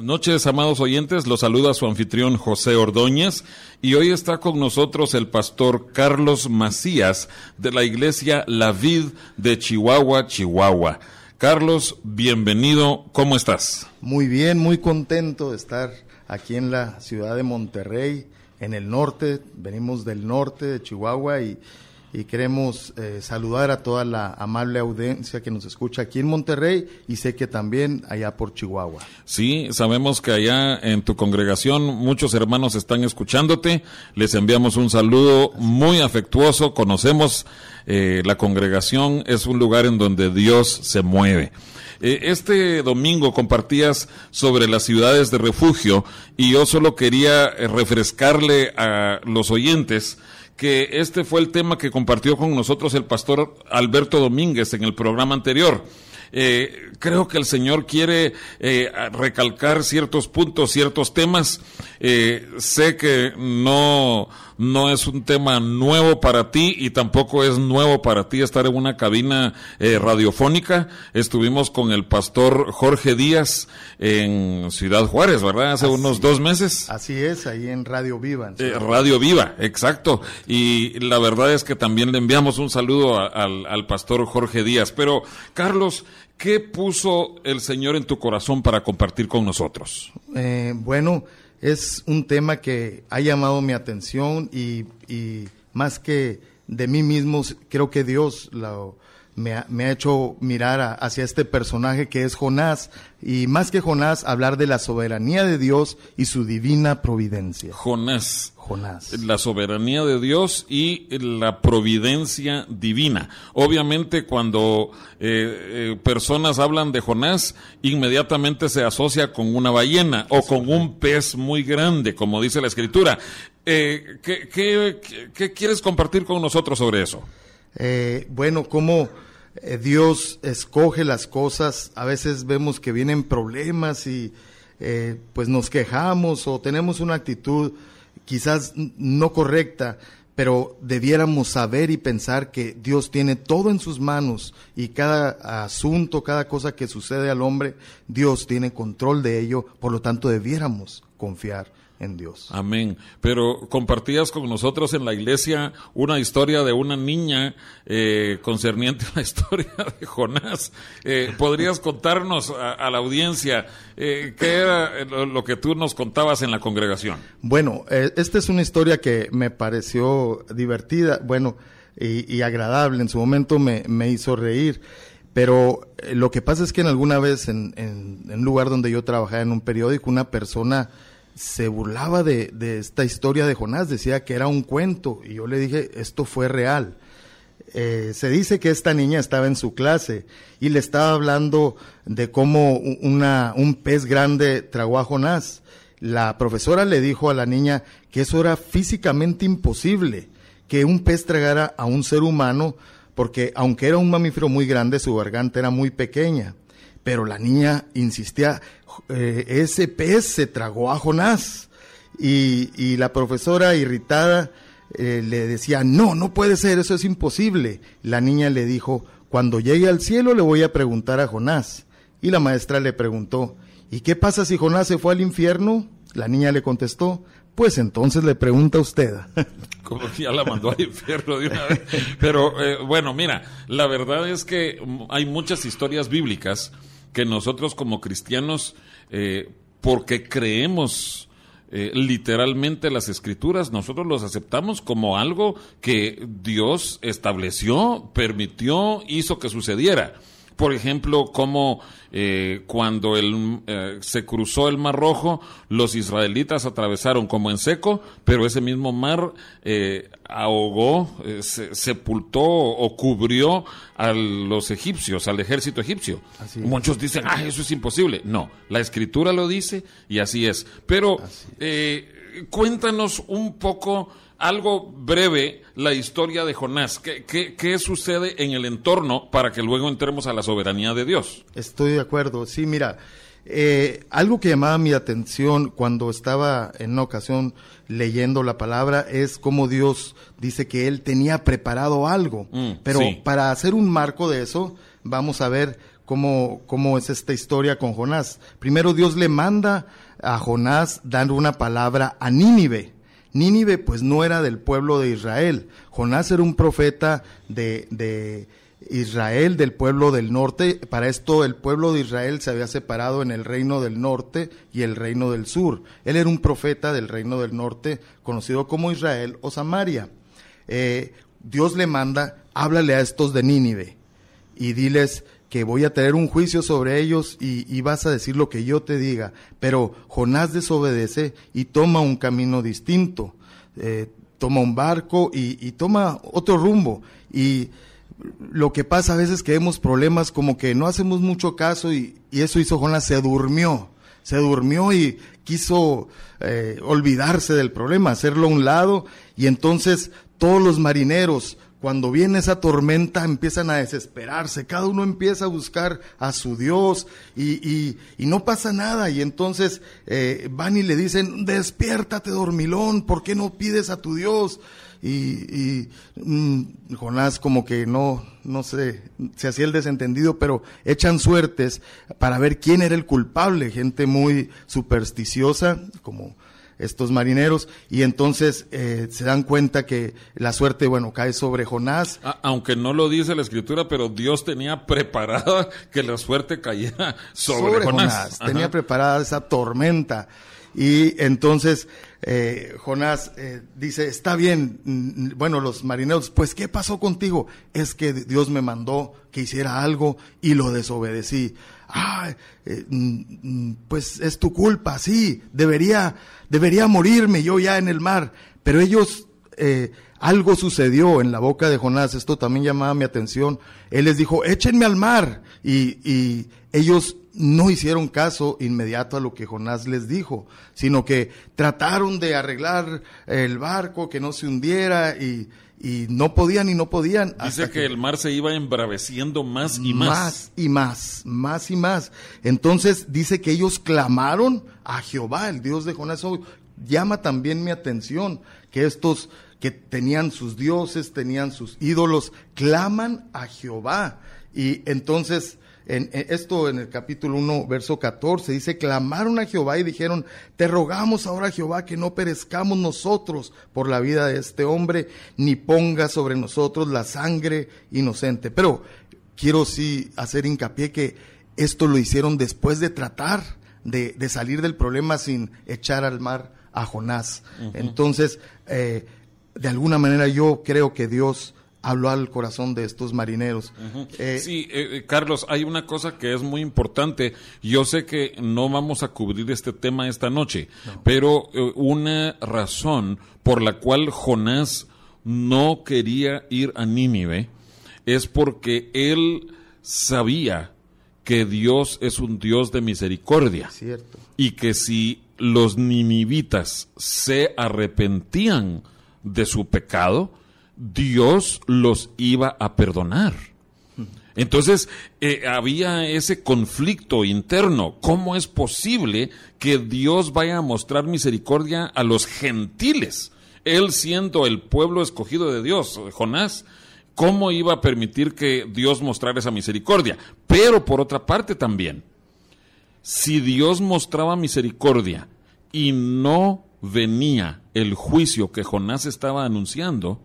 Buenas noches, amados oyentes. Los saluda su anfitrión José Ordóñez y hoy está con nosotros el pastor Carlos Macías de la iglesia La Vid de Chihuahua, Chihuahua. Carlos, bienvenido. ¿Cómo estás? Muy bien, muy contento de estar aquí en la ciudad de Monterrey, en el norte. Venimos del norte de Chihuahua y y queremos eh, saludar a toda la amable audiencia que nos escucha aquí en Monterrey y sé que también allá por Chihuahua. Sí, sabemos que allá en tu congregación muchos hermanos están escuchándote. Les enviamos un saludo muy afectuoso. Conocemos eh, la congregación, es un lugar en donde Dios se mueve. Eh, este domingo compartías sobre las ciudades de refugio y yo solo quería refrescarle a los oyentes que este fue el tema que compartió con nosotros el pastor Alberto Domínguez en el programa anterior. Eh, creo que el Señor quiere eh, recalcar ciertos puntos, ciertos temas. Eh, sé que no, no es un tema nuevo para ti y tampoco es nuevo para ti estar en una cabina radiofónica. Estuvimos con el pastor Jorge Díaz en Ciudad Juárez, ¿verdad? Hace unos dos meses. Así es, ahí en Radio Viva. Radio Viva, exacto. Y la verdad es que también le enviamos un saludo al, al pastor Jorge Díaz. Pero, Carlos, ¿Qué puso el Señor en tu corazón para compartir con nosotros? Eh, bueno, es un tema que ha llamado mi atención y, más que de mí mismo, creo que Dios lo, me, ha, hecho mirar hacia este personaje que es Jonás y más que Jonás, hablar de la soberanía de Dios y su divina providencia. Jonás. La soberanía de Dios y la providencia divina. Obviamente cuando eh, eh, personas hablan de Jonás, inmediatamente se asocia con una ballena o con un pez muy grande, como dice la escritura. Eh, ¿qué, quieres compartir con nosotros sobre eso? bueno, cómo Dios escoge las cosas, a veces vemos que vienen problemas y pues nos quejamos o tenemos una actitud quizás no correcta, pero debiéramos saber y pensar que Dios tiene todo en sus manos y cada asunto, cada cosa que sucede al hombre, Dios tiene control de ello, por lo tanto debiéramos confiar en Dios. Amén. Pero compartías con nosotros en la iglesia una historia de una niña eh, concerniente a la historia de Jonás. Eh, ¿Podrías contarnos a, la audiencia eh, qué era lo, que tú nos contabas en la congregación? Bueno, esta es una historia que me pareció divertida, bueno, y, agradable. En su momento me, hizo reír. Pero lo que pasa es que en alguna vez en, en un lugar donde yo trabajaba en un periódico, una persona se burlaba de, esta historia de Jonás, decía que era un cuento, y yo le dije, esto fue real. Eh, se dice que esta niña estaba en su clase y le estaba hablando de cómo un pez grande tragó a Jonás. La profesora le dijo a la niña que eso era físicamente imposible, que un pez tragara a un ser humano, porque aunque era un mamífero muy grande, su garganta era muy pequeña. Pero la niña insistía, eh, ese pez se tragó a Jonás. Y, la profesora irritada eh, le decía, no, no puede ser, eso es imposible. La niña le dijo, cuando llegue al cielo le voy a preguntar a Jonás. Y la maestra le preguntó, ¿y qué pasa si Jonás se fue al infierno? La niña le contestó, pues entonces le pregunta a usted. Como ya la mandó al infierno de una vez. Pero eh, bueno, mira, la verdad es que hay muchas historias bíblicas que nosotros como cristianos, eh, porque creemos eh, literalmente las escrituras, nosotros los aceptamos como algo que Dios estableció, permitió, hizo que sucediera por ejemplo, como eh, cuando el, eh, se cruzó el Mar Rojo, los israelitas atravesaron como en seco, pero ese mismo mar eh, ahogó, sepultó o cubrió a los egipcios, al ejército egipcio. Muchos dicen, ah, eso es imposible. No, la escritura lo dice y así es. Pero cuéntanos un poco algo breve la historia de Jonás. ¿Qué, ¿Qué, sucede en el entorno para que luego entremos a la soberanía de Dios? Estoy de acuerdo. Sí, mira, eh, algo que llamaba mi atención cuando estaba en una ocasión leyendo la palabra es cómo Dios dice que Él tenía preparado algo. Mm, Pero para hacer un marco de eso, vamos a ver cómo, cómo es esta historia con Jonás. Primero Dios le manda a Jonás dando una palabra a Nínive Nínive pues no era del pueblo de Israel. Jonás era un profeta de, de Israel, del pueblo del norte. Para esto el pueblo de Israel se había separado en el reino del norte y el reino del sur. Él era un profeta del reino del norte, conocido como Israel o Samaria. Eh, Dios le manda, háblale a estos de Nínive y diles, que voy a tener un juicio sobre ellos y, vas a decir lo que yo te diga. Pero Jonás desobedece y toma un camino distinto, eh, toma un barco y, toma otro rumbo. Y lo que pasa a veces que vemos problemas como que no hacemos mucho caso y, eso hizo Jonás, se durmió, se durmió y quiso eh, olvidarse del problema, hacerlo a un lado y entonces todos los marineros cuando viene esa tormenta empiezan a desesperarse, cada uno empieza a buscar a su Dios y, no pasa nada. Y entonces eh, van y le dicen, despiértate dormilón, ¿por qué no pides a tu Dios? Y, mm, Jonás como que no, no sé, se hacía el desentendido, pero echan suertes para ver quién era el culpable, gente muy supersticiosa, como estos marineros, y entonces eh, se dan cuenta que la suerte, bueno, cae sobre Jonás. aunque no lo dice la escritura, pero Dios tenía preparada que la suerte cayera sobre, Jonás. Tenía preparada esa tormenta. Y entonces eh, Jonás eh, dice, está bien, mm, bueno, los marineros, pues ¿qué pasó contigo? Es que Dios me mandó que hiciera algo y lo desobedecí. Ah, pues es tu culpa, sí, debería, debería morirme yo ya en el mar. Pero ellos, eh, algo sucedió en la boca de Jonás, esto también llamaba mi atención. Él les dijo, échenme al mar. Y, y ellos no hicieron caso inmediato a lo que Jonás les dijo, sino que trataron de arreglar el barco, que no se hundiera y, y no podían y no podían. Dice que, el mar se iba embraveciendo más y más. Más y más, más y más. Entonces dice que ellos clamaron a Jehová, el Dios de Jonás. Llama también mi atención que estos que tenían sus dioses, tenían sus ídolos, claman a Jehová. Y entonces en, esto en el capítulo 1, verso 14, dice, clamaron a Jehová y dijeron, te rogamos ahora Jehová que no perezcamos nosotros por la vida de este hombre, ni ponga sobre nosotros la sangre inocente. Pero quiero sí hacer hincapié que esto lo hicieron después de tratar de, salir del problema sin echar al mar a Jonás. Entonces, eh, de alguna manera yo creo que Dios habló al corazón de estos marineros. Eh, sí, eh, eh, Carlos, hay una cosa que es muy importante. Yo sé que no vamos a cubrir este tema esta noche, pero una razón por la cual Jonás no quería ir a Nínive es porque él sabía que Dios es un Dios de misericordia. Cierto. Y que si los ninivitas se arrepentían de su pecado, Dios los iba a perdonar. Entonces, eh, había ese conflicto interno. ¿Cómo es posible que Dios vaya a mostrar misericordia a los gentiles? Él siendo el pueblo escogido de Dios, Jonás, ¿cómo iba a permitir que Dios mostrara esa misericordia? Pero por otra parte también, si Dios mostraba misericordia y no venía el juicio que Jonás estaba anunciando,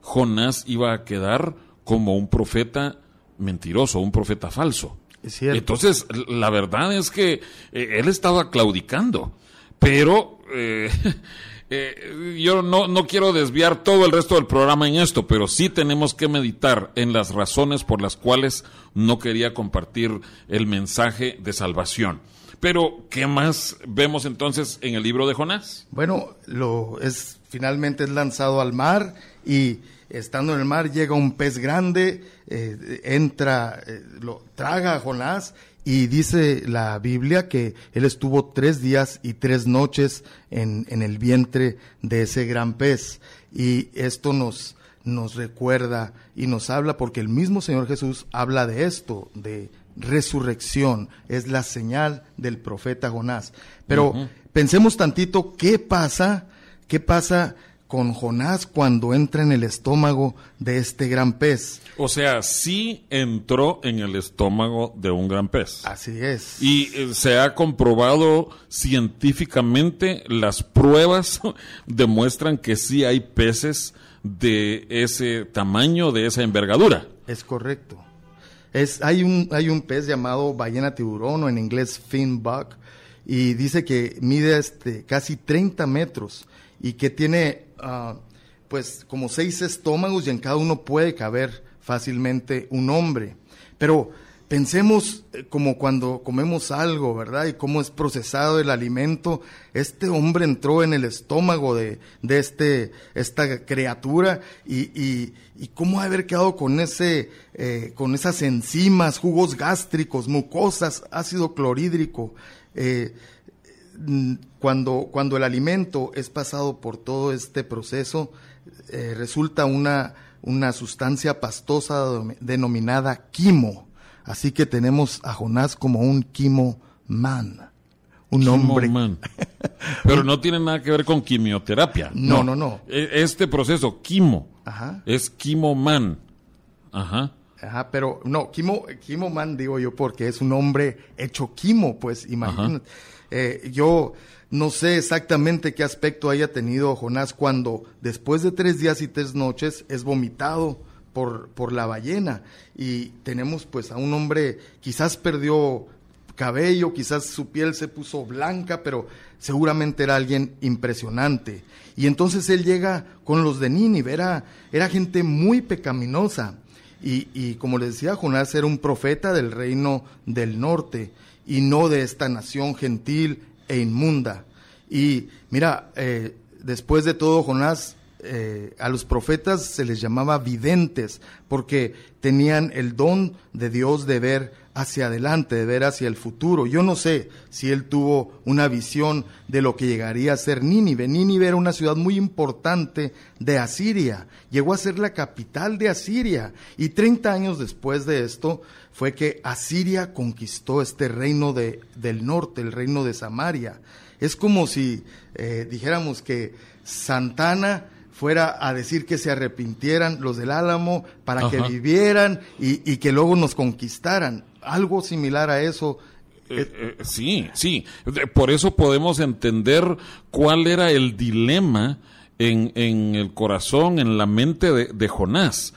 Jonás iba a quedar como un profeta mentiroso, un profeta falso. Entonces, la verdad es que eh, él estaba claudicando, pero eh, eh, yo no, no quiero desviar todo el resto del programa en esto, pero sí tenemos que meditar en las razones por las cuales no quería compartir el mensaje de salvación. Pero, ¿qué más vemos entonces en el libro de Jonás? Bueno, lo es finalmente es lanzado al mar y estando en el mar llega un pez grande, eh, entra, eh, lo traga a Jonás y dice la Biblia que él estuvo tres días y tres noches en, en el vientre de ese gran pez. Y esto nos, nos recuerda y nos habla porque el mismo Señor Jesús habla de esto, de resurrección, es la señal del profeta Jonás. Pero pensemos tantito, ¿qué pasa? ¿Qué pasa con Jonás cuando entra en el estómago de este gran pez? O sea, sí entró en el estómago de un gran pez. Así es. Y eh, se ha comprobado científicamente, las pruebas demuestran que sí hay peces de ese tamaño, de esa envergadura. Es correcto. Es, hay, un, hay un pez llamado ballena tiburón o en inglés finback y dice que mide este, casi 30 metros y que tiene ah, pues como seis estómagos y en cada uno puede caber fácilmente un hombre. Pero Pensemos eh, como cuando comemos algo, ¿verdad? Y cómo es procesado el alimento. Este hombre entró en el estómago de, de este, esta criatura y, y, cómo haber quedado con, ese, eh, con esas enzimas, jugos gástricos, mucosas, ácido clorhídrico. Eh, cuando, cuando el alimento es pasado por todo este proceso, resulta una, una sustancia pastosa denominada quimo Así que tenemos a Jonás como un Kimo Man. Un hombre. Man. Pero no tiene nada que ver con quimioterapia. No, no, no. E, este proceso, quimo, Ajá. es Kimo Man. Ajá. Ajá, pero no, Kimo, Kimo Man digo yo porque es un hombre hecho quimo, pues imagínate. Eh, yo no sé exactamente qué aspecto haya tenido Jonás cuando después de tres días y tres noches es vomitado por, por la ballena. Y tenemos pues a un hombre, quizás perdió cabello, quizás su piel se puso blanca, pero seguramente era alguien impresionante. Y entonces él llega con los de Nínive, era, era gente muy pecaminosa. Y, y, como les decía, Jonás era un profeta del reino del norte y no de esta nación gentil e inmunda. Y mira, eh, después de todo, Jonás eh, a los profetas se les llamaba videntes porque tenían el don de Dios de ver hacia adelante, de ver hacia el futuro. Yo no sé si él tuvo una visión de lo que llegaría a ser Nínive. Nínive era una ciudad muy importante de Asiria, llegó a ser la capital de Asiria y 30 años después de esto fue que Asiria conquistó este reino de, del norte, el reino de Samaria. Es como si eh, dijéramos que Santana fuera a decir que se arrepintieran los del Álamo para que vivieran y, que luego nos conquistaran. Algo similar a eso. Eh, eh, sí, sí. Por eso podemos entender cuál era el dilema en, en el corazón, en la mente de, de Jonás.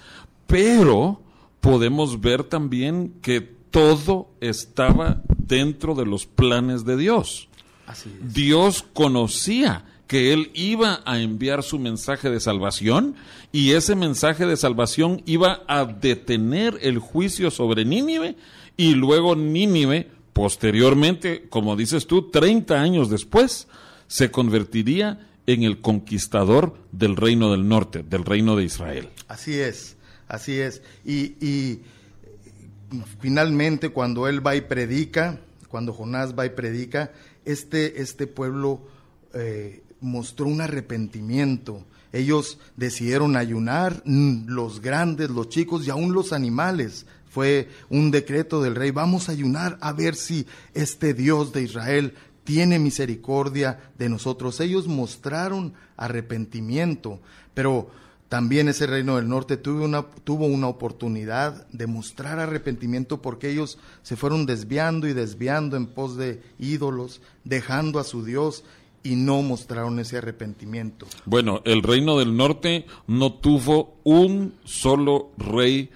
Pero podemos ver también que todo estaba dentro de los planes de Dios. Así Dios conocía que él iba a enviar su mensaje de salvación y ese mensaje de salvación iba a detener el juicio sobre Nínive y luego Nínive, posteriormente, como dices tú, 30 años después, se convertiría en el conquistador del reino del norte, del reino de Israel. Así es, así es. Y, finalmente cuando él va y predica, cuando Jonás va y predica, este, este pueblo eh, mostró un arrepentimiento. Ellos decidieron ayunar, mm, los grandes, los chicos y aún los animales. Fue un decreto del rey, vamos a ayunar a ver si este Dios de Israel tiene misericordia de nosotros. Ellos mostraron arrepentimiento, pero también ese reino del norte tuvo una, tuvo una oportunidad de mostrar arrepentimiento porque ellos se fueron desviando y desviando en pos de ídolos, dejando a su Dios y no mostraron ese arrepentimiento. Bueno, el reino del norte no tuvo un solo rey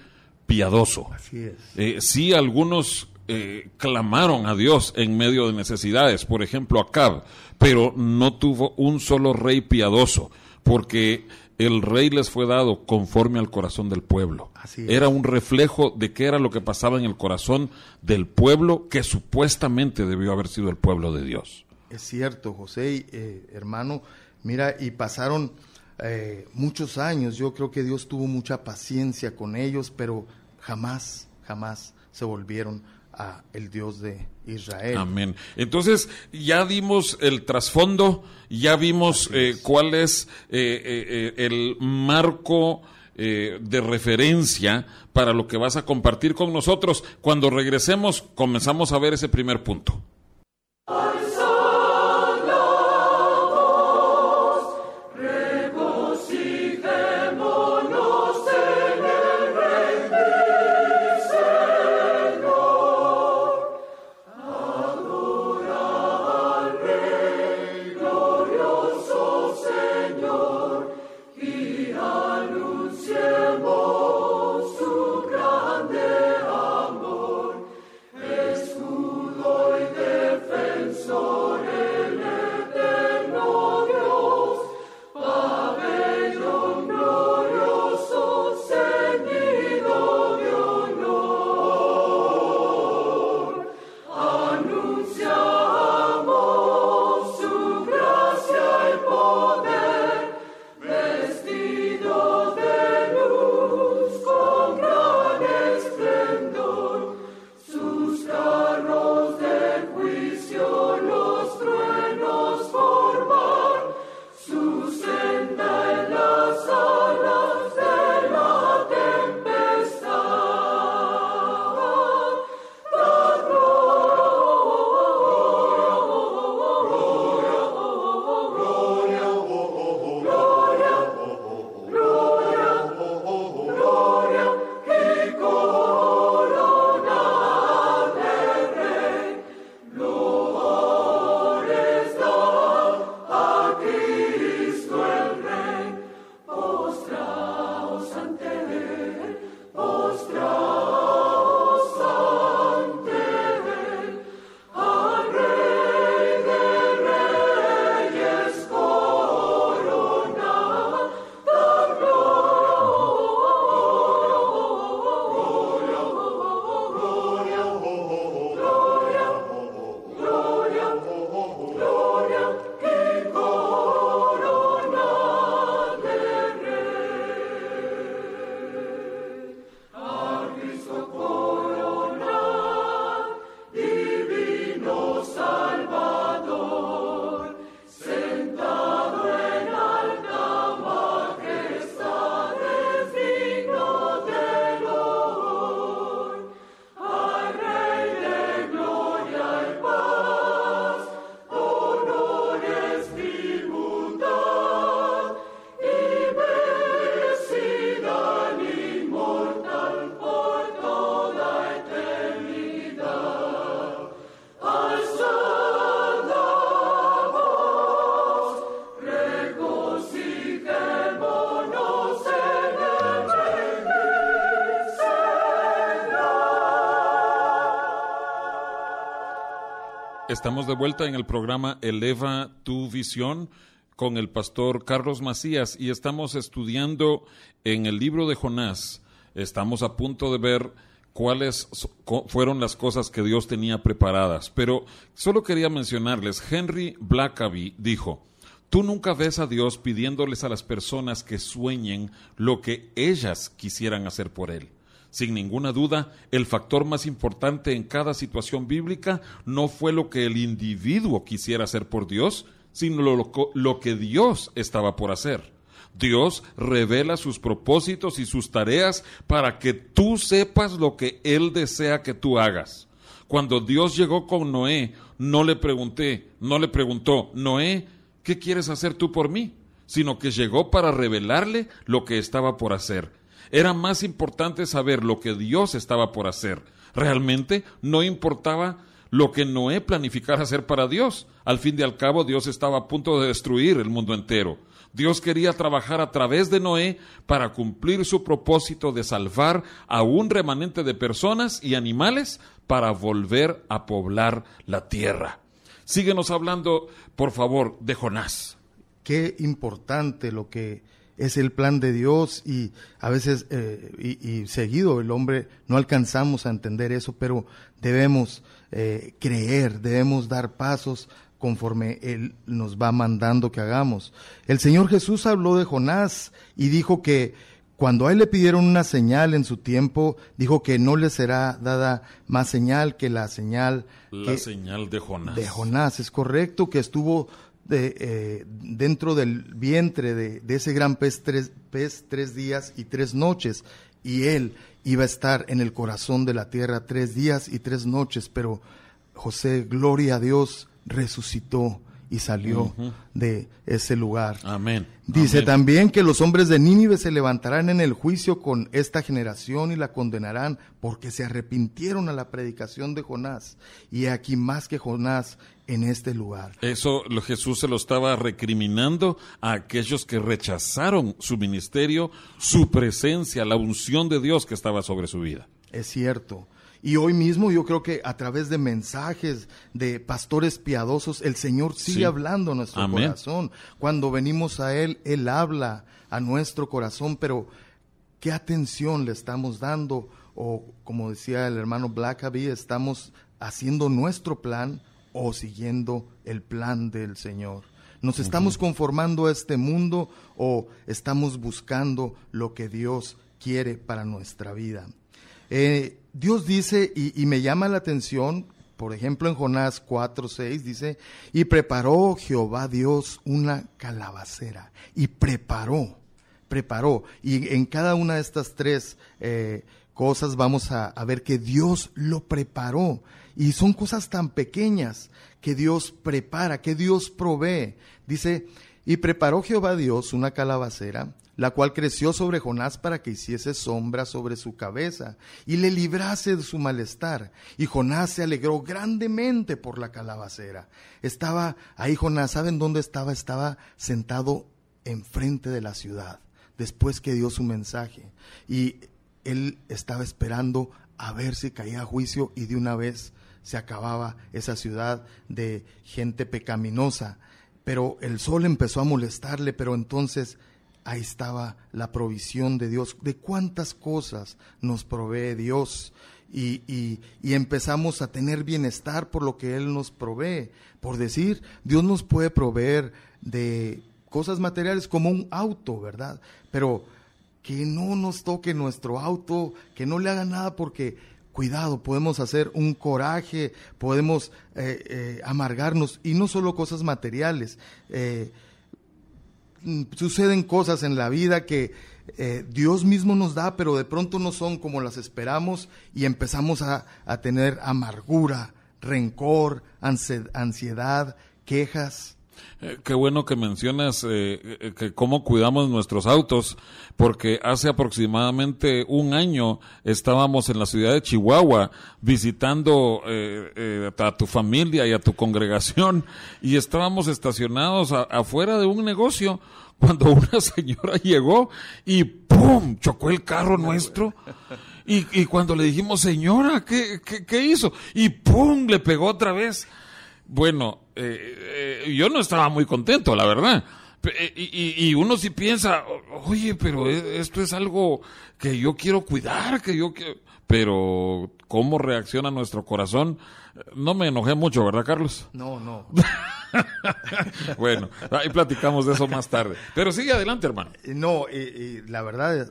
piadoso. Así es. Eh, sí, algunos eh, clamaron a Dios en medio de necesidades, por ejemplo Acab, pero no tuvo un solo rey piadoso, porque el rey les fue dado conforme al corazón del pueblo. Así es. Era un reflejo de qué era lo que pasaba en el corazón del pueblo que supuestamente debió haber sido el pueblo de Dios. Es cierto, José, eh, hermano, mira, y pasaron eh, muchos años, yo creo que Dios tuvo mucha paciencia con ellos, pero jamás, jamás se volvieron a el Dios de Israel. Amén. Entonces, ya dimos el trasfondo, ya vimos eh, cuál es eh, eh, el marco eh, de referencia para lo que vas a compartir con nosotros. Cuando regresemos, comenzamos a ver ese primer punto. Estamos de vuelta en el programa Eleva tu visión con el pastor Carlos Macías y estamos estudiando en el libro de Jonás. Estamos a punto de ver cuáles fueron las cosas que Dios tenía preparadas. Pero solo quería mencionarles, Henry Blackaby dijo, tú nunca ves a Dios pidiéndoles a las personas que sueñen lo que ellas quisieran hacer por Él. Sin ninguna duda, el factor más importante en cada situación bíblica no fue lo que el individuo quisiera hacer por Dios, sino lo, lo, que Dios estaba por hacer. Dios revela sus propósitos y sus tareas para que tú sepas lo que Él desea que tú hagas. Cuando Dios llegó con Noé, no le pregunté, no le preguntó, Noé, ¿qué quieres hacer tú por mí? sino que llegó para revelarle lo que estaba por hacer. Era más importante saber lo que Dios estaba por hacer. Realmente no importaba lo que Noé planificara hacer para Dios. Al fin y al cabo, Dios estaba a punto de destruir el mundo entero. Dios quería trabajar a través de Noé para cumplir su propósito de salvar a un remanente de personas y animales para volver a poblar la tierra. Síguenos hablando, por favor, de Jonás. Qué importante lo que es el plan de Dios y a veces eh, y, seguido el hombre no alcanzamos a entender eso, pero debemos eh, creer, debemos dar pasos conforme Él nos va mandando que hagamos. El Señor Jesús habló de Jonás y dijo que cuando a Él le pidieron una señal en su tiempo, dijo que no le será dada más señal que la señal. La señal de Jonás. De Jonás, es correcto, que estuvo de, eh, dentro del vientre de, de ese gran pez tres, pez tres días y tres noches. Y Él iba a estar en el corazón de la tierra tres días y tres noches, pero José, gloria a Dios, resucitó y salió de ese lugar. Amén. Dice también que los hombres de Nínive se levantarán en el juicio con esta generación y la condenarán porque se arrepintieron a la predicación de Jonás. Y aquí más que Jonás en este lugar. Eso Jesús se lo estaba recriminando a aquellos que rechazaron su ministerio, su presencia, la unción de Dios que estaba sobre su vida. Es cierto. Y hoy mismo yo creo que a través de mensajes de pastores piadosos, el Señor sigue hablando a nuestro corazón. Cuando venimos a Él, Él habla a nuestro corazón, pero ¿qué atención le estamos dando? O como decía el hermano Blackaby, estamos haciendo nuestro plan o siguiendo el plan del Señor. ¿Nos estamos conformando a este mundo o estamos buscando lo que Dios quiere para nuestra vida? Eh, Dios dice, y, me llama la atención, por ejemplo en Jonás 4, 6 dice, y preparó Jehová Dios una calabacera, y preparó, preparó, y en cada una de estas tres eh, cosas vamos a, a ver que Dios lo preparó, y son cosas tan pequeñas que Dios prepara, que Dios provee. Dice, y preparó Jehová Dios una calabacera, la cual creció sobre Jonás para que hiciese sombra sobre su cabeza y le librase de su malestar. Y Jonás se alegró grandemente por la calabacera. Estaba ahí Jonás, ¿saben dónde estaba? Estaba sentado enfrente de la ciudad, después que dio su mensaje. Y él estaba esperando a ver si caía juicio y de una vez se acababa esa ciudad de gente pecaminosa. Pero el sol empezó a molestarle, pero entonces ahí estaba la provisión de Dios, de cuántas cosas nos provee Dios. Y, y, empezamos a tener bienestar por lo que Él nos provee. Por decir, Dios nos puede proveer de cosas materiales como un auto, ¿verdad? Pero que no nos toque nuestro auto, que no le haga nada porque, cuidado, podemos hacer un coraje, podemos eh, eh, amargarnos y no solo cosas materiales. Eh, Mm, suceden cosas en la vida que Dios mismo nos da, pero de pronto no son como las esperamos y empezamos a, tener amargura, rencor, ansiedad, quejas. Eh, qué bueno que mencionas eh, que cómo cuidamos nuestros autos, porque hace aproximadamente un año estábamos en la ciudad de Chihuahua visitando a tu familia y a tu congregación y estábamos estacionados afuera de un negocio cuando una señora llegó y ¡pum! chocó el carro nuestro. Y, cuando le dijimos, señora, ¿qué, qué, hizo? Y ¡pum! le pegó otra vez. Bueno, eh, eh, yo no estaba muy contento, la verdad. Eh, y, y, uno sí piensa, oye, pero esto es algo que yo quiero cuidar, que yo quiero... Pero, ¿cómo reacciona nuestro corazón? No me enojé mucho, ¿verdad, Carlos? No, no. bueno, ahí platicamos de eso más tarde. Pero sigue adelante, hermano. No, y, la verdad,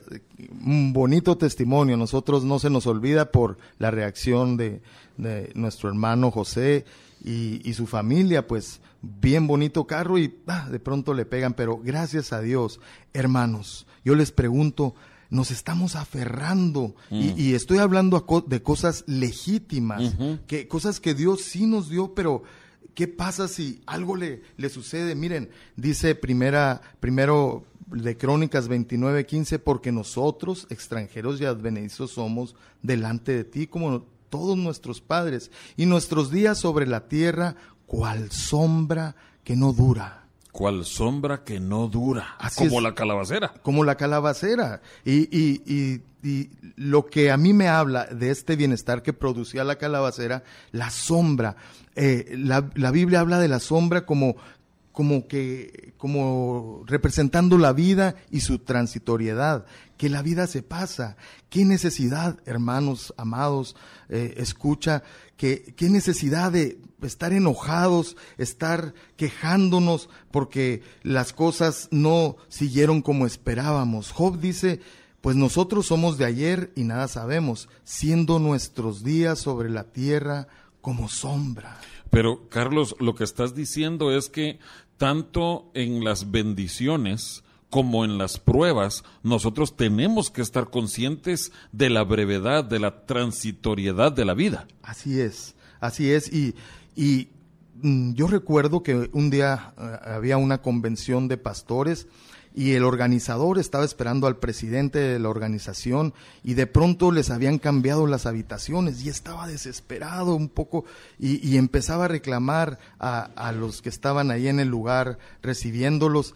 un bonito testimonio. Nosotros no se nos olvida por la reacción de, nuestro hermano José y, su familia, pues bien bonito carro y ah, de pronto le pegan, pero gracias a Dios, hermanos, yo les pregunto, nos estamos aferrando y, mm. estoy hablando de cosas legítimas, que cosas que Dios sí nos dio, pero ¿Qué pasa si algo le, le sucede? Miren, dice primera, primero de Crónicas 29, 15, porque nosotros, extranjeros y advenedizos, somos delante de ti como todos nuestros padres, y nuestros días sobre la tierra, cual sombra que no dura. Cual sombra que no dura. como la calabacera. Como la calabacera. Y, y, y, y, lo que a mí me habla de este bienestar que producía la calabacera, la sombra. Eh, la, la Biblia habla de la sombra como como que, como representando la vida y su transitoriedad, que la vida se pasa. ¿Qué necesidad, hermanos amados, eh, escucha, que, qué necesidad de estar enojados, estar quejándonos porque las cosas no siguieron como esperábamos? Job dice, pues nosotros somos de ayer y nada sabemos, siendo nuestros días sobre la tierra como sombra. Pero, Carlos, lo que estás diciendo es que tanto en las bendiciones como en las pruebas, nosotros tenemos que estar conscientes de la brevedad, de la transitoriedad de la vida. Así es, así es. Y, y mm, yo recuerdo que un día eh, había una convención de pastores y el organizador estaba esperando al presidente de la organización y de pronto les habían cambiado las habitaciones y estaba desesperado un poco y, empezaba a reclamar a, los que estaban ahí en el lugar recibiéndolos.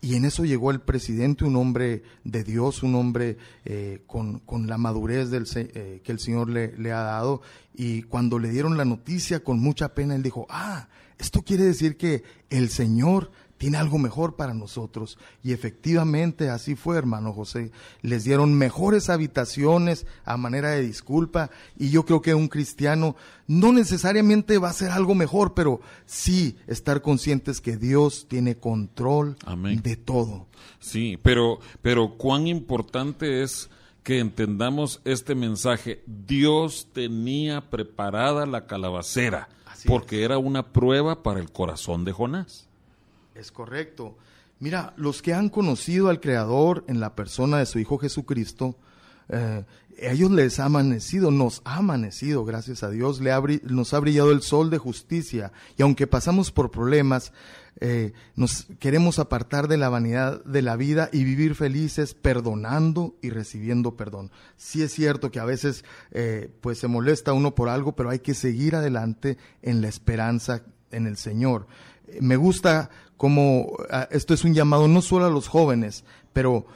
Y en eso llegó el presidente, un hombre de Dios, un hombre eh, con, la madurez del, eh, que el Señor le, le ha dado. Y cuando le dieron la noticia, con mucha pena, él dijo, ah, esto quiere decir que el Señor tiene algo mejor para nosotros. Y efectivamente así fue, hermano José. Les dieron mejores habitaciones a manera de disculpa. Y yo creo que un cristiano no necesariamente va a ser algo mejor, pero sí estar conscientes que Dios tiene control de todo. Sí, pero, pero cuán importante es que entendamos este mensaje. Dios tenía preparada la calabacera porque era una prueba para el corazón de Jonás. Es correcto. Mira, los que han conocido al Creador en la persona de su Hijo Jesucristo, eh, ellos les ha amanecido, nos ha amanecido, gracias a Dios, le nos ha brillado el sol de justicia. Y aunque pasamos por problemas, eh, nos queremos apartar de la vanidad de la vida y vivir felices perdonando y recibiendo perdón. Sí es cierto que a veces eh, pues se molesta uno por algo, pero hay que seguir adelante en la esperanza en el Señor. Me gusta como ah, esto es un llamado no solo a los jóvenes, pero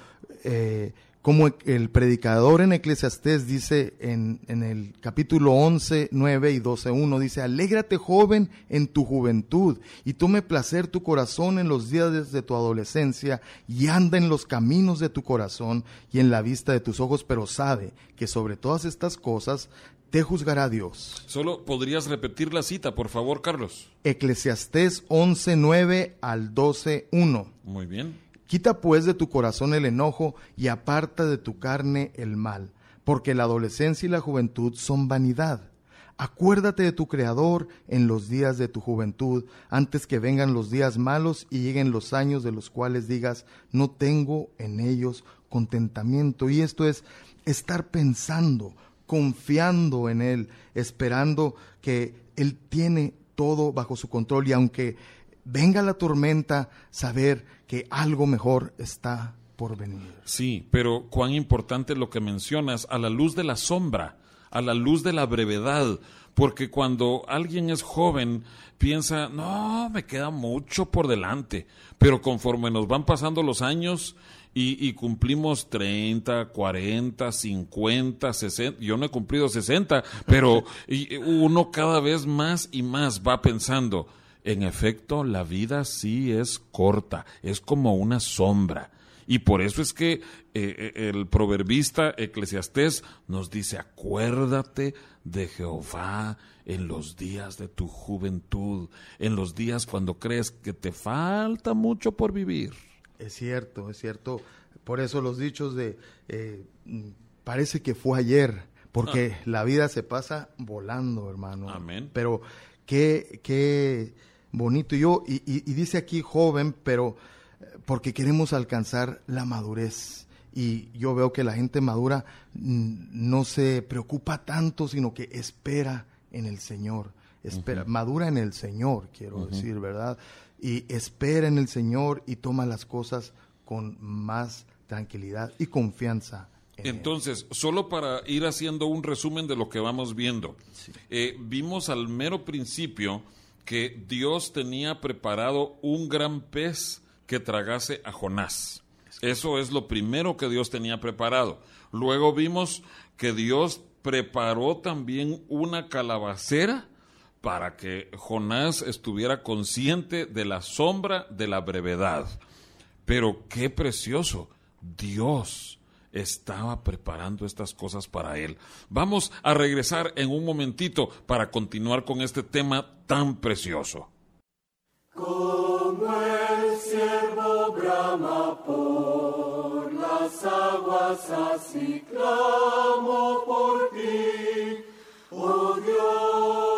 eh, como el predicador en Eclesiastés dice en, en, el capítulo 11, 9 y 12, 1, dice, alégrate joven en tu juventud y tome placer tu corazón en los días de tu adolescencia y anda en los caminos de tu corazón y en la vista de tus ojos, pero sabe que sobre todas estas cosas te juzgará Dios. Solo podrías repetir la cita, por favor, Carlos. Eclesiastés 11:9 al 12:1. Muy bien. Quita pues de tu corazón el enojo y aparta de tu carne el mal, porque la adolescencia y la juventud son vanidad. Acuérdate de tu Creador en los días de tu juventud, antes que vengan los días malos y lleguen los años de los cuales digas, no tengo en ellos contentamiento. Y esto es estar pensando, confiando en Él, esperando que Él tiene todo bajo su control. Y aunque venga la tormenta, saber que algo mejor está por venir. Sí, pero cuán importante lo que mencionas a la luz de la sombra, a la luz de la brevedad, porque cuando alguien es joven piensa, no, me queda mucho por delante, pero conforme nos van pasando los años, y, cumplimos 30, 40, 50, 60. Yo no he cumplido 60, pero uno cada vez más y más va pensando, en efecto, la vida sí es corta, es como una sombra. Y por eso es que eh, eh, el proverbista Eclesiastés nos dice, acuérdate de Jehová en los días de tu juventud, en los días cuando crees que te falta mucho por vivir. Es cierto, es cierto. Por eso los dichos de eh, parece que fue ayer, porque ah. la vida se pasa volando, hermano. Amén. Pero qué, qué bonito. Yo, y, y, dice aquí joven, pero eh, porque queremos alcanzar la madurez. Y yo veo que la gente madura mm, no se preocupa tanto, sino que espera en el Señor espera, madura en el Señor, quiero decir, ¿verdad? Y espera en el Señor y toma las cosas con más tranquilidad y confianza. Entonces, solo para ir haciendo un resumen de lo que vamos viendo, eh, vimos al mero principio que Dios tenía preparado un gran pez que tragase a Jonás. Eso es lo primero que Dios tenía preparado. Luego vimos que Dios preparó también una calabacera para que Jonás estuviera consciente de la sombra de la brevedad. Pero qué precioso, Dios estaba preparando estas cosas para él. Vamos a regresar en un momentito para continuar con este tema tan precioso. Como el siervo brama por las aguas, así clamo por ti, oh Dios.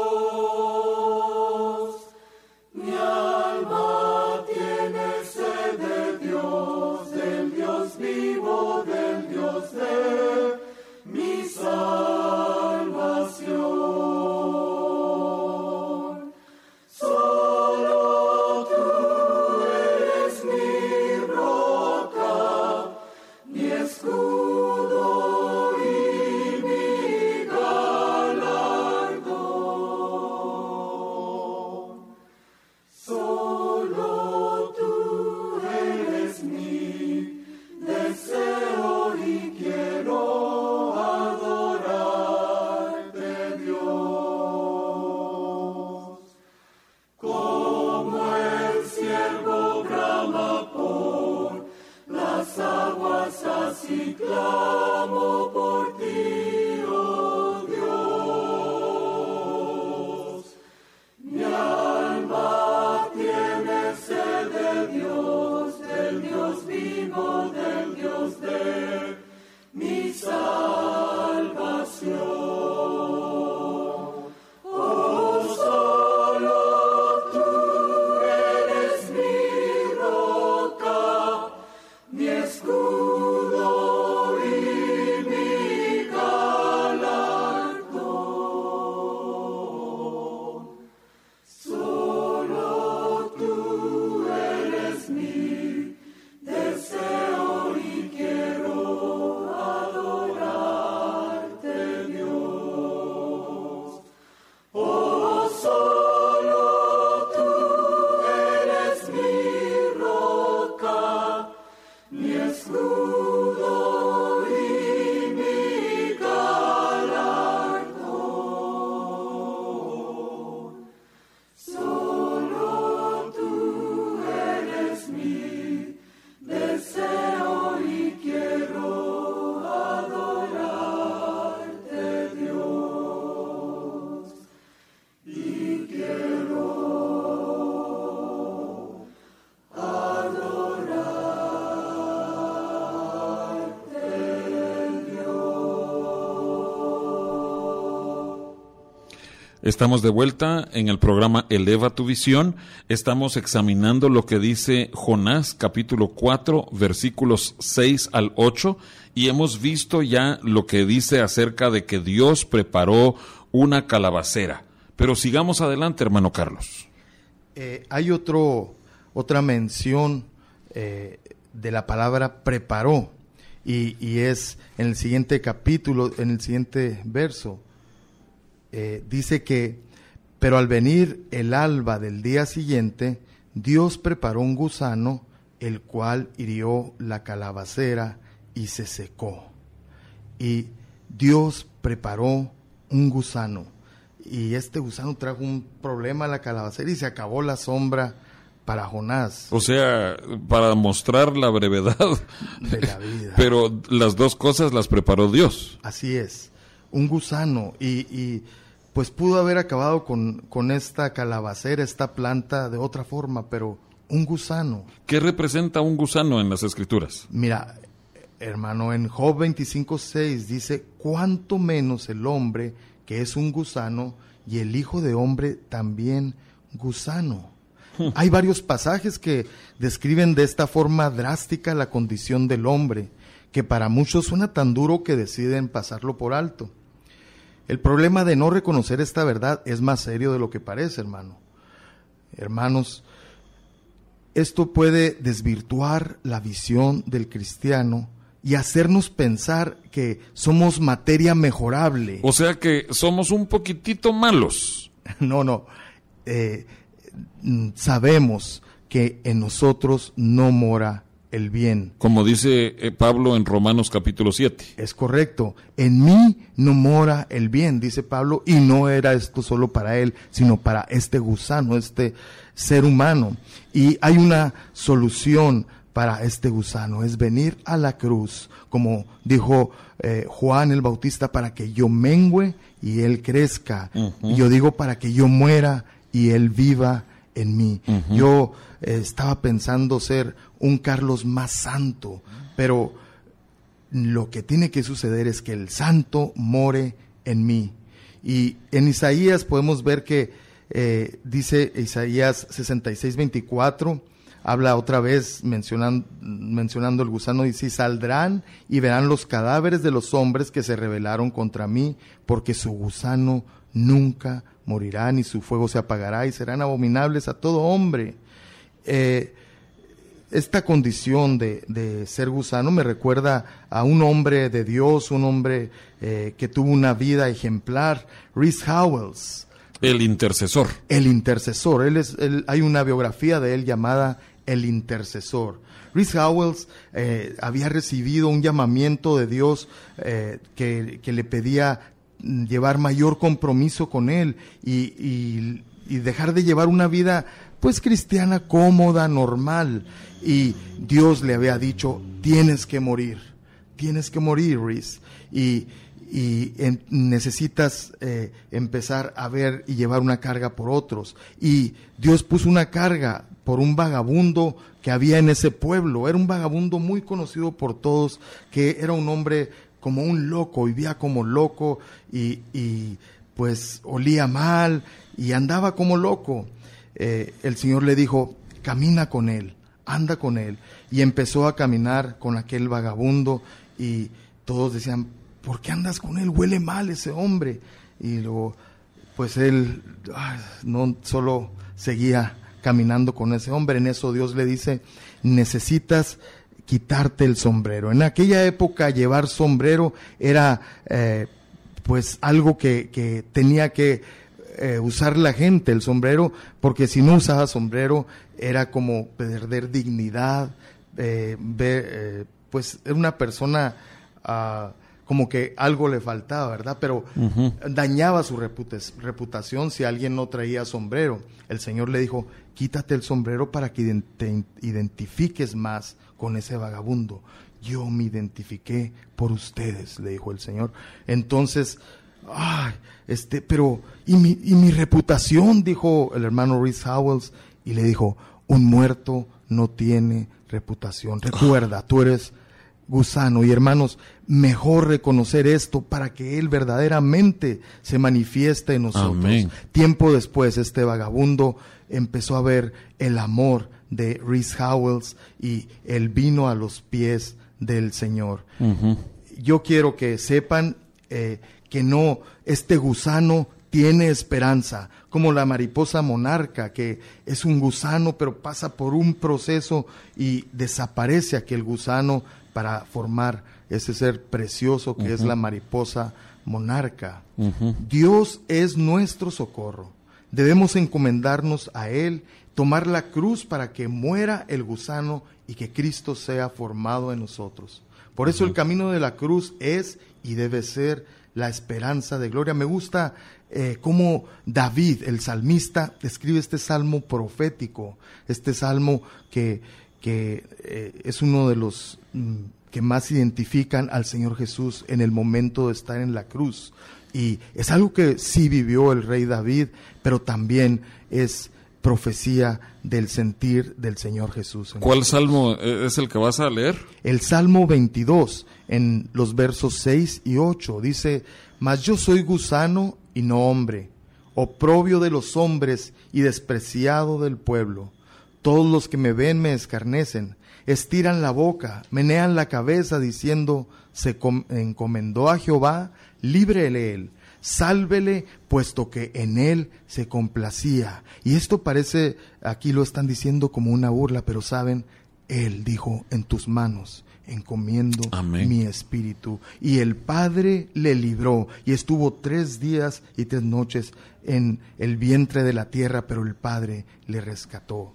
Estamos de vuelta en el programa Eleva tu visión. Estamos examinando lo que dice Jonás capítulo 4 versículos 6 al 8 y hemos visto ya lo que dice acerca de que Dios preparó una calabacera. Pero sigamos adelante, hermano Carlos. Eh, hay otro, otra mención eh, de la palabra preparó y, y es en el siguiente capítulo, en el siguiente verso. Eh, dice que, pero al venir el alba del día siguiente, Dios preparó un gusano, el cual hirió la calabacera y se secó. Y Dios preparó un gusano. Y este gusano trajo un problema a la calabacera y se acabó la sombra para Jonás. O sea, para mostrar la brevedad de la vida. Pero las dos cosas las preparó Dios. Así es, un gusano. Y, y pues pudo haber acabado con, con esta calabacera, esta planta de otra forma, pero un gusano. ¿Qué representa un gusano en las escrituras? Mira, hermano, en Job 25.6 dice, cuánto menos el hombre que es un gusano y el hijo de hombre también gusano. Hay varios pasajes que describen de esta forma drástica la condición del hombre, que para muchos suena tan duro que deciden pasarlo por alto. El problema de no reconocer esta verdad es más serio de lo que parece, hermano. Hermanos, esto puede desvirtuar la visión del cristiano y hacernos pensar que somos materia mejorable. O sea que somos un poquitito malos. No, no. Eh, mm, sabemos que en nosotros no mora el bien. Como dice eh, Pablo en Romanos capítulo 7. Es correcto. En mí no mora el bien, dice Pablo, y no era esto solo para él, sino para este gusano, este ser humano. Y hay una solución para este gusano, es venir a la cruz, como dijo eh, Juan el Bautista, para que yo mengüe y él crezca. Y yo digo para que yo muera y él viva en mí. Yo eh, estaba pensando ser un Carlos más santo, pero lo que tiene que suceder es que el santo more en mí. Y en Isaías podemos ver que eh, dice Isaías 66, 24, habla otra vez mencionando, mencionando el gusano, dice, y saldrán y verán los cadáveres de los hombres que se rebelaron contra mí, porque su gusano nunca morirá, ni su fuego se apagará, y serán abominables a todo hombre. Eh, esta condición de, de, ser gusano me recuerda a un hombre de Dios, un hombre eh, que tuvo una vida ejemplar, Rhys Howells. El intercesor. El intercesor. Él es, él, hay una biografía de él llamada El intercesor. Rhys Howells eh, había recibido un llamamiento de Dios eh, que, que, le pedía llevar mayor compromiso con él y, y, dejar de llevar una vida pues cristiana cómoda, normal. Y Dios le había dicho, tienes que morir, tienes que morir. Y, necesitas eh, empezar a ver y llevar una carga por otros. Y Dios puso una carga por un vagabundo que había en ese pueblo. Era un vagabundo muy conocido por todos, que era un hombre como un loco, vivía como loco y, y pues olía mal y andaba como loco. Eh, el Señor le dijo, camina con él, anda con él. Y empezó a caminar con aquel vagabundo y todos decían, ¿por qué andas con él? Huele mal ese hombre. Y luego, pues él ay, no solo seguía caminando con ese hombre, en eso Dios le dice, necesitas quitarte el sombrero. En aquella época llevar sombrero era eh, pues algo que, que tenía que eh, usar la gente el sombrero, porque si no usaba sombrero era como perder dignidad, eh, ver, pues era una persona uh, como que algo le faltaba, ¿verdad? Pero uh -huh. dañaba su reputación si alguien no traía sombrero. El Señor le dijo, quítate el sombrero para que te identifiques más con ese vagabundo. Yo me identifiqué por ustedes, le dijo el Señor. Entonces, ay, este, pero, ¿y mi, y mi reputación? Dijo el hermano Rhys Howells, y le dijo, un muerto no tiene reputación. Recuerda, tú eres gusano. Y hermanos, mejor reconocer esto para que Él verdaderamente se manifieste en nosotros. Amén. Tiempo después, este vagabundo empezó a ver el amor de Rhys Howells y él vino a los pies del Señor. Uh -huh. Yo quiero que sepan eh, que no, este gusano tiene esperanza, como la mariposa monarca, que es un gusano, pero pasa por un proceso y desaparece aquel gusano para formar ese ser precioso que uh -huh. es la mariposa monarca. Uh -huh. Dios es nuestro socorro. Debemos encomendarnos a Él, tomar la cruz para que muera el gusano y que Cristo sea formado en nosotros. Por eso el camino de la cruz es y debe ser la esperanza de gloria. Me gusta eh, cómo David, el salmista, escribe este salmo profético, este salmo que, que eh, es uno de los mm, que más identifican al Señor Jesús en el momento de estar en la cruz. Y es algo que sí vivió el rey David, pero también es profecía del sentir del Señor Jesús. ¿Cuál salmo es el que vas a leer? El Salmo 22, en los versos 6 y 8, dice, Mas yo soy gusano y no hombre, oprobio de los hombres y despreciado del pueblo. Todos los que me ven me escarnecen, estiran la boca, menean la cabeza diciendo, se encomendó a Jehová, líbrele él. Sálvele, puesto que en él se complacía. Y esto parece, aquí lo están diciendo como una burla, pero saben, él dijo, en tus manos encomiendo Amén. mi espíritu. Y el Padre le libró y estuvo tres días y tres noches en el vientre de la tierra, pero el Padre le rescató.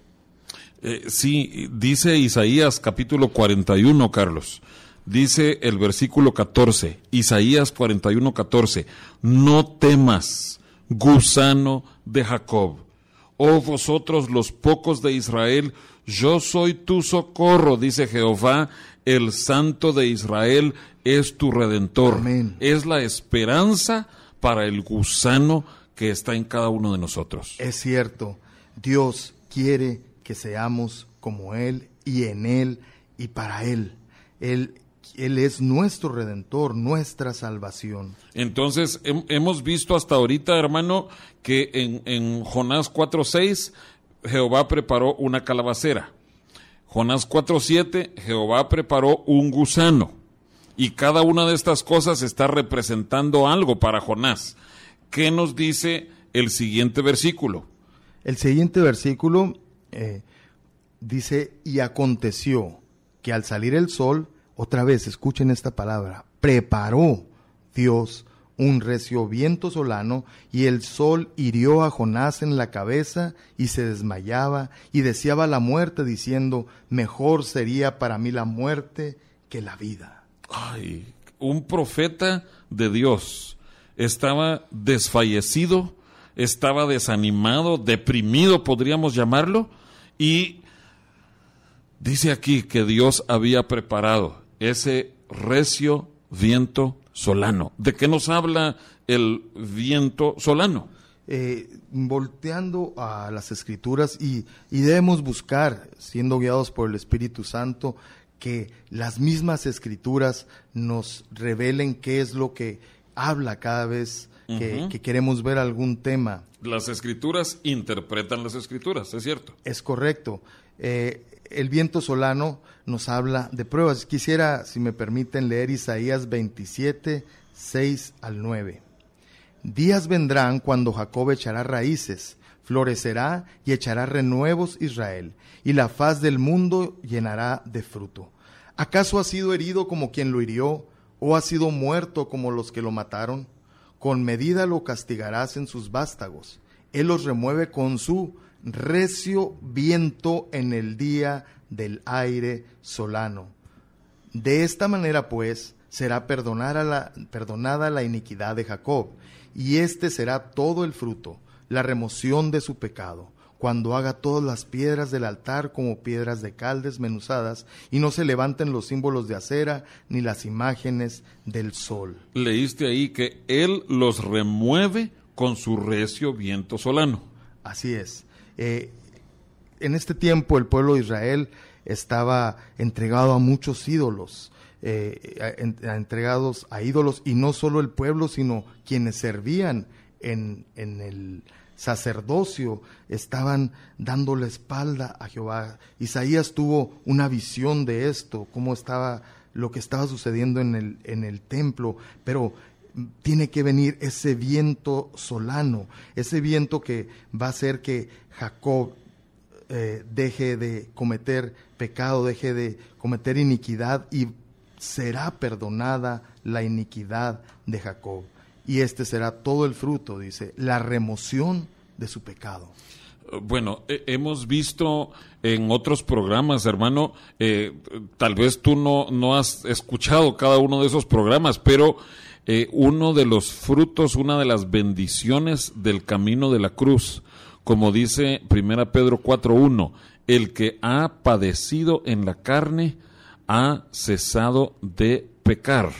Eh, sí, dice Isaías capítulo 41, Carlos. Dice el versículo 14, Isaías 41, 14, no temas, gusano de Jacob. Oh vosotros los pocos de Israel, yo soy tu socorro, dice Jehová, el Santo de Israel es tu redentor. Amén. Es la esperanza para el gusano que está en cada uno de nosotros. Es cierto, Dios quiere que seamos como Él y en Él y para Él. Él, Él es nuestro redentor, nuestra salvación. Entonces, hem- hemos visto hasta ahorita, hermano, que en, en Jonás 4.6, Jehová preparó una calabacera. Jonás 4.7, Jehová preparó un gusano. Y cada una de estas cosas está representando algo para Jonás. ¿Qué nos dice el siguiente versículo? El siguiente versículo eh, dice, y aconteció que al salir el sol, otra vez escuchen esta palabra, preparó Dios un recio viento solano, y el sol hirió a Jonás en la cabeza, y se desmayaba, y deseaba la muerte, diciendo, mejor sería para mí la muerte que la vida. Ay, un profeta de Dios estaba desfallecido, estaba desanimado, deprimido, podríamos llamarlo, y dice aquí que Dios había preparado ese recio viento solano. ¿De qué nos habla el viento solano? eh, volteando a las escrituras y, y debemos buscar, siendo guiados por el Espíritu Santo, que las mismas escrituras nos revelen qué es lo que habla cada vez que, queremos ver algún tema. Las escrituras interpretan las escrituras, es cierto. Es correcto. Eh, el viento solano nos habla de pruebas. Quisiera, si me permiten, leer Isaías 27, 6 al 9. Días vendrán cuando Jacob echará raíces, florecerá y echará renuevos Israel, y la faz del mundo llenará de fruto. ¿Acaso ha sido herido como quien lo hirió, o ha sido muerto como los que lo mataron? Con medida lo castigarás en sus vástagos. Él los remueve con su recio viento en el día del aire solano. De esta manera, pues, será perdonada la, perdonada la iniquidad de Jacob, y este será todo el fruto, la remoción de su pecado, cuando haga todas las piedras del altar como piedras de cal desmenuzadas, y no se levanten los símbolos de acera ni las imágenes del sol. Leíste ahí que Él los remueve con su recio viento solano. Así es. Eh, en este tiempo el pueblo de Israel estaba entregado a muchos ídolos, eh, entregados a ídolos, y no solo el pueblo, sino quienes servían en, en el sacerdocio estaban dando la espalda a Jehová. Isaías tuvo una visión de esto, cómo estaba lo que estaba sucediendo en el, en el templo, pero tiene que venir ese viento solano, ese viento que va a hacer que Jacob eh, deje de cometer pecado, deje de cometer iniquidad y será perdonada la iniquidad de Jacob. Y este será todo el fruto, dice, la remoción de su pecado. Bueno, eh, hemos visto en otros programas, hermano, eh, tal vez tú no, no has escuchado cada uno de esos programas, pero eh, uno de los frutos, una de las bendiciones del camino de la cruz, como dice 1 Pedro 4.1, el que ha padecido en la carne ha cesado de pecar.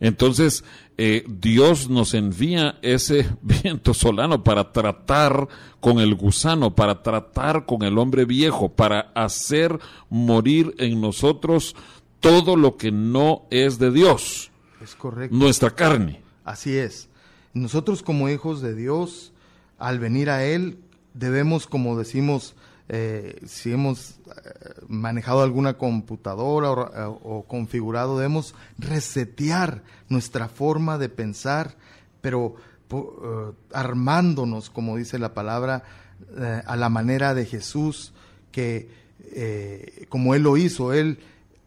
Entonces, eh, Dios nos envía ese viento solano para tratar con el gusano, para tratar con el hombre viejo, para hacer morir en nosotros todo lo que no es de Dios, Es correcto. nuestra carne. Así es. Nosotros como hijos de Dios, al venir a Él, debemos, como decimos, eh, si hemos eh, manejado alguna computadora o, o configurado, debemos resetear nuestra forma de pensar pero po- eh, armándonos, como dice la palabra, eh, a la manera de Jesús, que eh, como Él lo hizo, Él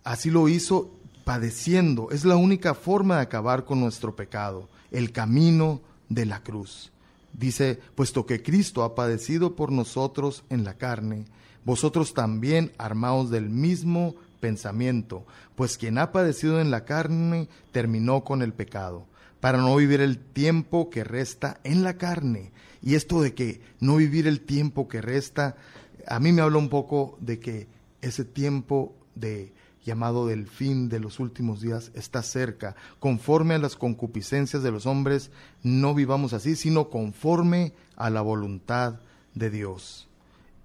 así lo hizo padeciendo. Es la única forma de acabar con nuestro pecado, el camino de la cruz. Dice, puesto que Cristo ha padecido por nosotros en la carne, vosotros también armaos del mismo pensamiento, pues quien ha padecido en la carne terminó con el pecado, para no vivir el tiempo que resta en la carne. Y esto de que no vivir el tiempo que resta, a mí me habla un poco de que ese tiempo de llamado del fin de los últimos días está cerca. Conforme a las concupiscencias de los hombres, no vivamos así, sino conforme a la voluntad de Dios.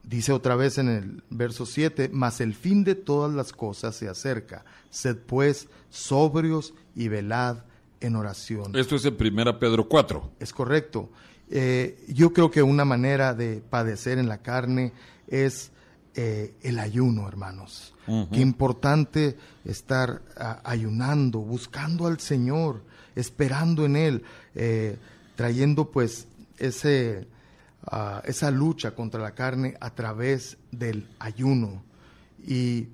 Dice otra vez en el verso 7, mas el fin de todas las cosas se acerca. Sed pues sobrios y velad en oración. Esto es en Primera Pedro 4. Es correcto. Eh, yo creo que una manera de padecer en la carne es eh, el ayuno, hermanos. Qué importante estar ah, ayunando, buscando al Señor, esperando en Él, eh, trayendo pues ese, ah, esa lucha contra la carne a través del ayuno. Y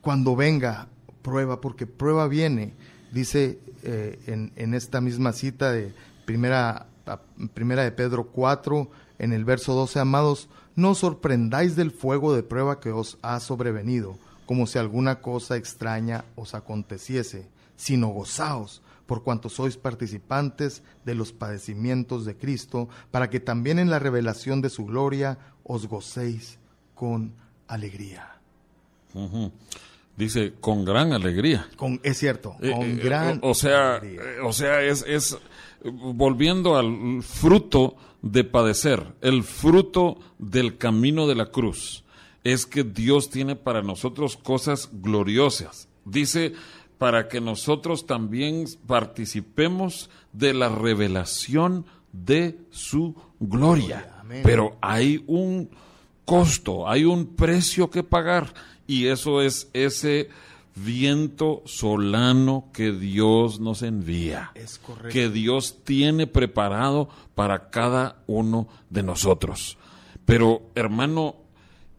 cuando venga prueba, porque prueba viene, dice eh, en, en esta misma cita de primera, a- primera de Pedro 4, en el verso 12, amados, no os sorprendáis del fuego de prueba que os ha sobrevenido, como si alguna cosa extraña os aconteciese, sino gozaos por cuanto sois participantes de los padecimientos de Cristo, para que también en la revelación de su gloria os gocéis con alegría. Dice, con gran alegría. Con, es cierto, Eh, con eh, gran o, o sea, alegría. eh, o sea, es, es volviendo al fruto de padecer, el fruto del camino de la cruz, es que Dios tiene para nosotros cosas gloriosas. Dice, para que nosotros también participemos de la revelación de su gloria. Pero hay un costo, hay un precio que pagar y eso es ese viento solano que Dios nos envía, Es que Dios tiene preparado para cada uno de nosotros. Pero hermano,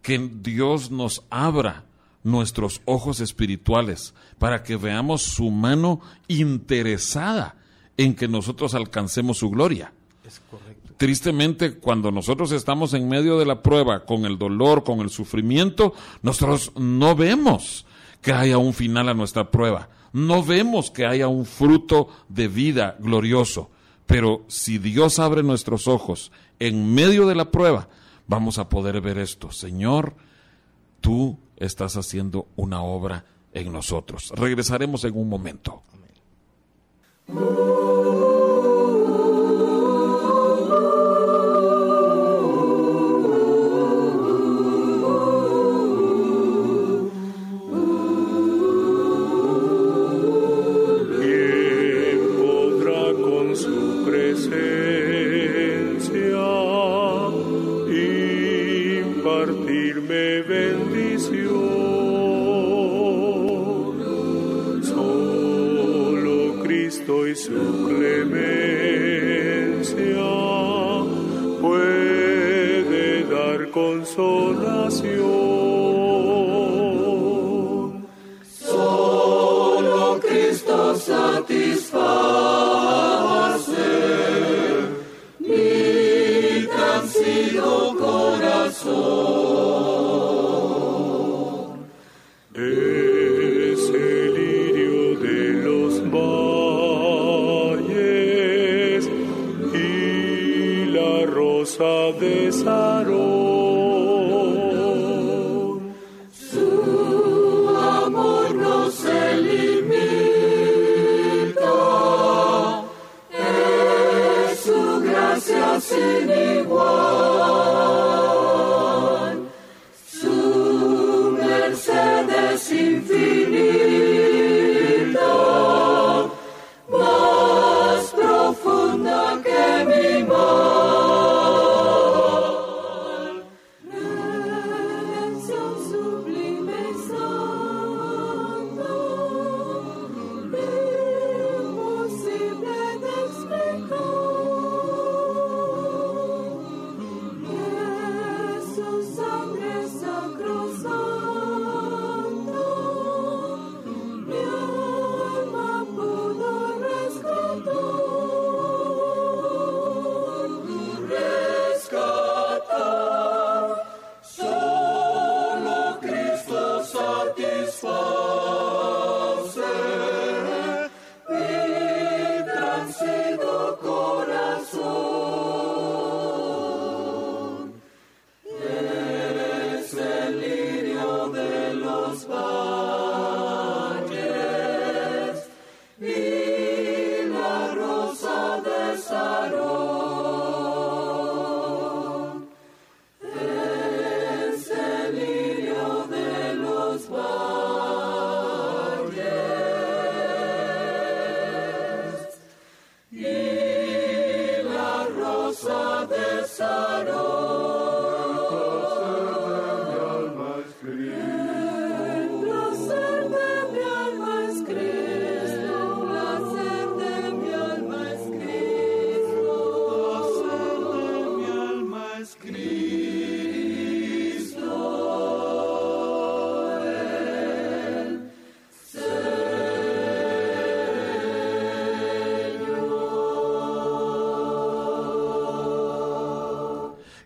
que Dios nos abra nuestros ojos espirituales para que veamos su mano interesada en que nosotros alcancemos su gloria. Es correcto. Tristemente, cuando nosotros estamos en medio de la prueba, con el dolor, con el sufrimiento, nosotros no vemos que haya un final a nuestra prueba. No vemos que haya un fruto de vida glorioso. Pero si Dios abre nuestros ojos en medio de la prueba, vamos a poder ver esto. Señor, tú estás haciendo una obra en nosotros. Regresaremos en un momento. ¿Quién presencia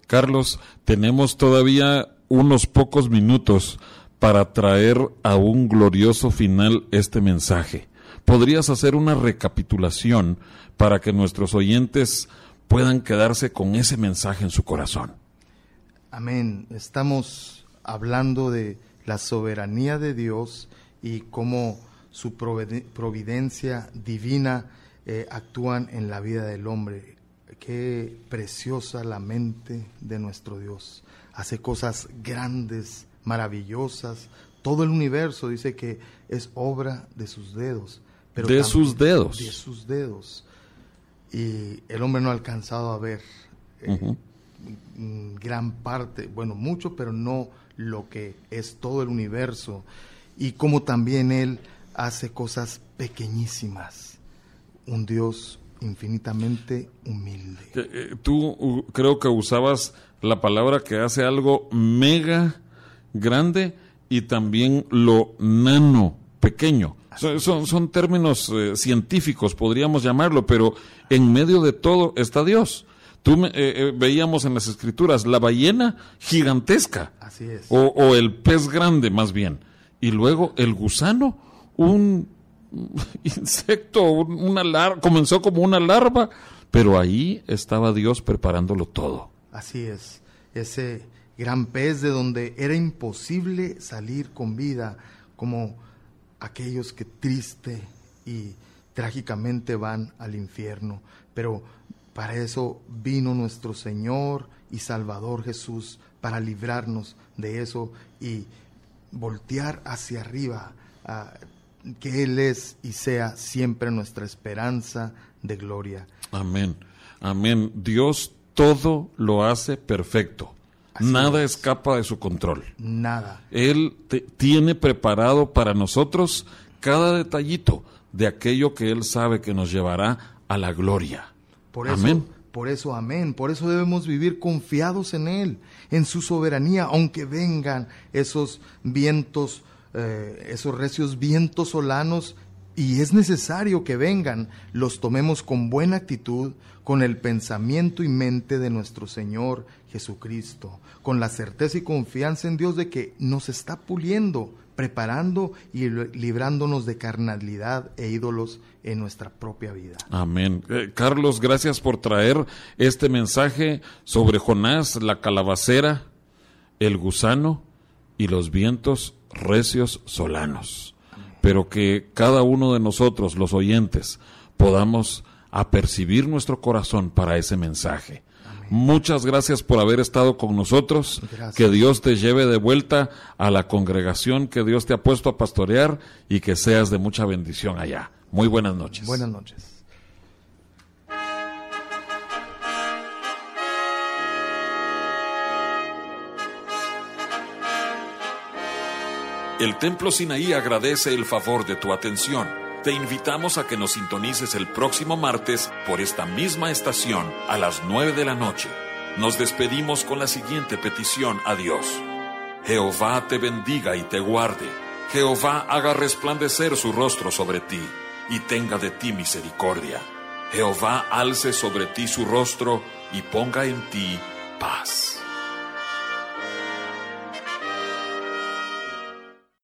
Carlos, tenemos todavía unos pocos minutos para traer a un glorioso final este mensaje. ¿Podrías hacer una recapitulación para que nuestros oyentes puedan quedarse con ese mensaje en su corazón? Amén. Estamos hablando de la soberanía de Dios y cómo su providencia divina eh, actúan en la vida del hombre qué preciosa la mente de nuestro Dios. Hace cosas grandes, maravillosas. Todo el universo dice que es obra de sus dedos. Pero de sus dedos. De sus dedos. Y el hombre no ha alcanzado a ver eh, gran parte, bueno, mucho, pero no lo que es todo el universo. Y como también Él hace cosas pequeñísimas. Un Dios infinitamente humilde. Eh, tú creo que usabas la palabra que hace algo mega grande y también lo nano pequeño. Son, son, términos eh, científicos, podríamos llamarlo, pero en medio de todo está Dios. Tú eh, veíamos en las escrituras la ballena gigantesca. Así es. O, o el pez grande, más bien. Y luego el gusano, un insecto, una larva, comenzó como una larva, pero ahí estaba Dios preparándolo todo. Así es, ese gran pez de donde era imposible salir con vida, como aquellos que triste y trágicamente van al infierno. Pero para eso vino nuestro Señor y Salvador Jesús, para librarnos de eso y voltear hacia arriba, que Él es y sea siempre nuestra esperanza de gloria. Amén, amén. Dios todo lo hace perfecto. Nada escapa de su control. Nada. Él tiene preparado para nosotros cada detallito de aquello que Él sabe que nos llevará a la gloria. Por eso, amén. Por eso, amén. Por eso debemos vivir confiados en Él, en su soberanía, aunque vengan esos vientos eh, esos recios vientos solanos y es necesario que vengan, los tomemos con buena actitud, con el pensamiento y mente de nuestro Señor Jesucristo, con la certeza y confianza en Dios de que nos está puliendo, preparando y librándonos de carnalidad e ídolos en nuestra propia vida. Amén. Eh, Carlos, gracias por traer este mensaje sobre Jonás, la calabacera, el gusano y los vientos recios solanos, pero que cada uno de nosotros, los oyentes, podamos apercibir nuestro corazón para ese mensaje. Muchas gracias por haber estado con nosotros. Que Dios te lleve de vuelta a la congregación que Dios te ha puesto a pastorear y que seas de mucha bendición allá. Muy buenas noches. Buenas noches. El Templo Sinaí agradece el favor de tu atención. Te invitamos a que nos sintonices el próximo martes por esta misma estación a las 9 de la noche. Nos despedimos con la siguiente petición a Dios. Jehová te bendiga y te guarde. Jehová haga resplandecer su rostro sobre ti y tenga de ti misericordia. Jehová alce sobre ti su rostro y ponga en ti paz.